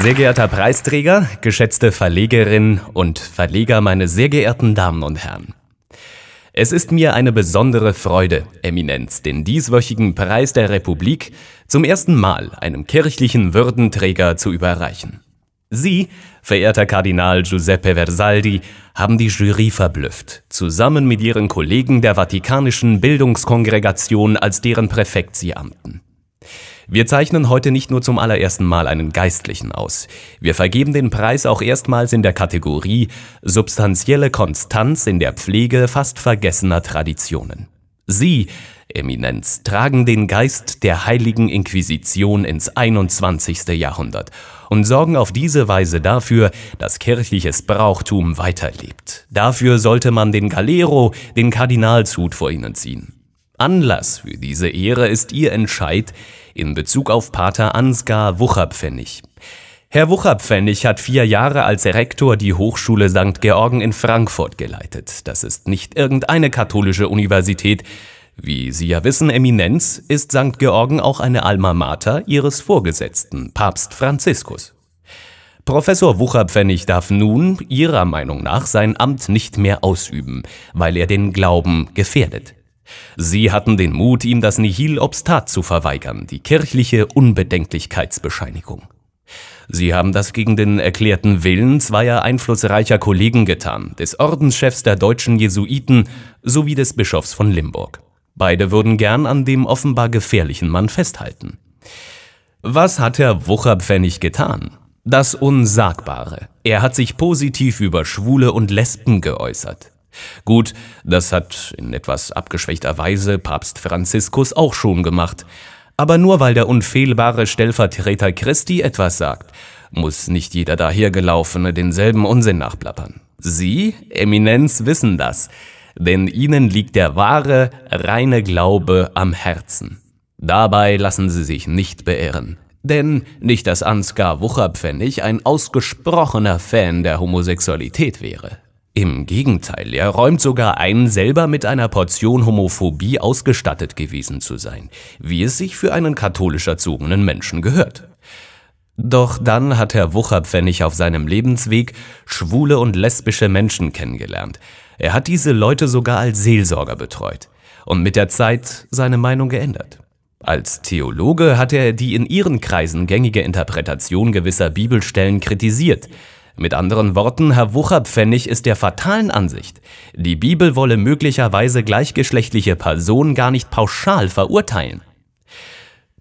Sehr geehrter Preisträger, geschätzte Verlegerin und Verleger, meine sehr geehrten Damen und Herren. Es ist mir eine besondere Freude, Eminenz, den dieswöchigen Preis der Republik zum ersten Mal einem kirchlichen Würdenträger zu überreichen. Sie, verehrter Kardinal Giuseppe Versaldi, haben die Jury verblüfft, zusammen mit ihren Kollegen der Vatikanischen Bildungskongregation, als deren Präfekt sie amten. Wir zeichnen heute nicht nur zum allerersten Mal einen Geistlichen aus. Wir vergeben den Preis auch erstmals in der Kategorie Substanzielle Konstanz in der Pflege fast vergessener Traditionen. Sie, Eminenz, tragen den Geist der heiligen Inquisition ins 21. Jahrhundert und sorgen auf diese Weise dafür, dass kirchliches Brauchtum weiterlebt. Dafür sollte man den Galero, den Kardinalshut vor ihnen ziehen. Anlass für diese Ehre ist ihr Entscheid in Bezug auf Pater Ansgar Wucherpfennig. Herr Wucherpfennig hat vier Jahre als Rektor die Hochschule St. Georgen in Frankfurt geleitet. Das ist nicht irgendeine katholische Universität, wie Sie ja wissen, Eminenz, ist St. Georgen auch eine Alma Mater Ihres Vorgesetzten, Papst Franziskus. Professor Wucherpfennig darf nun, Ihrer Meinung nach, sein Amt nicht mehr ausüben, weil er den Glauben gefährdet. Sie hatten den Mut, ihm das Nihil obstat zu verweigern, die kirchliche Unbedenklichkeitsbescheinigung. Sie haben das gegen den erklärten Willen zweier einflussreicher Kollegen getan, des Ordenschefs der deutschen Jesuiten sowie des Bischofs von Limburg. Beide würden gern an dem offenbar gefährlichen Mann festhalten. Was hat Herr Wucherpfennig getan? Das Unsagbare. Er hat sich positiv über Schwule und Lesben geäußert. Gut, das hat in etwas abgeschwächter Weise Papst Franziskus auch schon gemacht. Aber nur weil der unfehlbare Stellvertreter Christi etwas sagt, muss nicht jeder dahergelaufene denselben Unsinn nachplappern. Sie, Eminenz, wissen das denn ihnen liegt der wahre, reine Glaube am Herzen. Dabei lassen sie sich nicht beirren. Denn nicht, dass Ansgar Wucherpfennig ein ausgesprochener Fan der Homosexualität wäre. Im Gegenteil, er räumt sogar ein, selber mit einer Portion Homophobie ausgestattet gewesen zu sein, wie es sich für einen katholisch erzogenen Menschen gehört. Doch dann hat Herr Wucherpfennig auf seinem Lebensweg schwule und lesbische Menschen kennengelernt, er hat diese Leute sogar als Seelsorger betreut und mit der Zeit seine Meinung geändert. Als Theologe hat er die in ihren Kreisen gängige Interpretation gewisser Bibelstellen kritisiert. Mit anderen Worten, Herr Wucherpfennig ist der fatalen Ansicht, die Bibel wolle möglicherweise gleichgeschlechtliche Personen gar nicht pauschal verurteilen.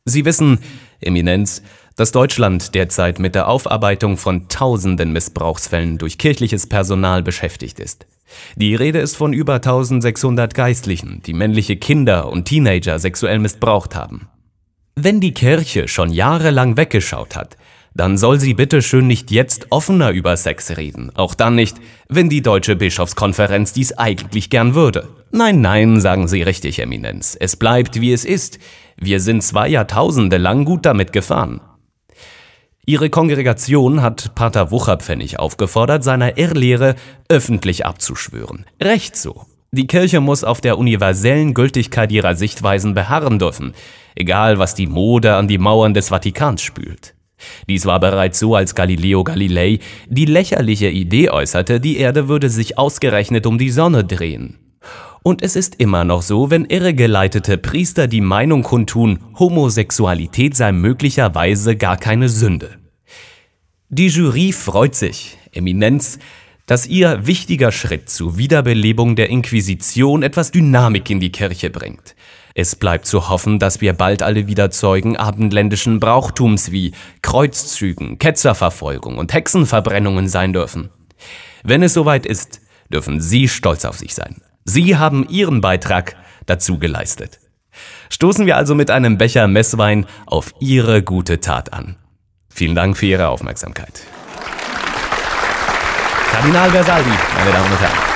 Sie wissen, Eminenz, dass Deutschland derzeit mit der Aufarbeitung von tausenden Missbrauchsfällen durch kirchliches Personal beschäftigt ist. Die Rede ist von über 1600 Geistlichen, die männliche Kinder und Teenager sexuell missbraucht haben. Wenn die Kirche schon jahrelang weggeschaut hat, dann soll sie bitte schön nicht jetzt offener über Sex reden, auch dann nicht, wenn die Deutsche Bischofskonferenz dies eigentlich gern würde. Nein, nein, sagen Sie richtig, Eminenz, es bleibt wie es ist. Wir sind zwei Jahrtausende lang gut damit gefahren. Ihre Kongregation hat Pater Wucherpfennig aufgefordert, seiner Irrlehre öffentlich abzuschwören. Recht so. Die Kirche muss auf der universellen Gültigkeit ihrer Sichtweisen beharren dürfen, egal was die Mode an die Mauern des Vatikans spült. Dies war bereits so, als Galileo Galilei die lächerliche Idee äußerte, die Erde würde sich ausgerechnet um die Sonne drehen. Und es ist immer noch so, wenn irregeleitete Priester die Meinung kundtun, Homosexualität sei möglicherweise gar keine Sünde. Die Jury freut sich, Eminenz, dass Ihr wichtiger Schritt zur Wiederbelebung der Inquisition etwas Dynamik in die Kirche bringt. Es bleibt zu hoffen, dass wir bald alle wieder Zeugen abendländischen Brauchtums wie Kreuzzügen, Ketzerverfolgung und Hexenverbrennungen sein dürfen. Wenn es soweit ist, dürfen Sie stolz auf sich sein. Sie haben Ihren Beitrag dazu geleistet. Stoßen wir also mit einem Becher Messwein auf Ihre gute Tat an. Vielen Dank für Ihre Aufmerksamkeit. Kardinal Versaldi, meine Damen und Herren.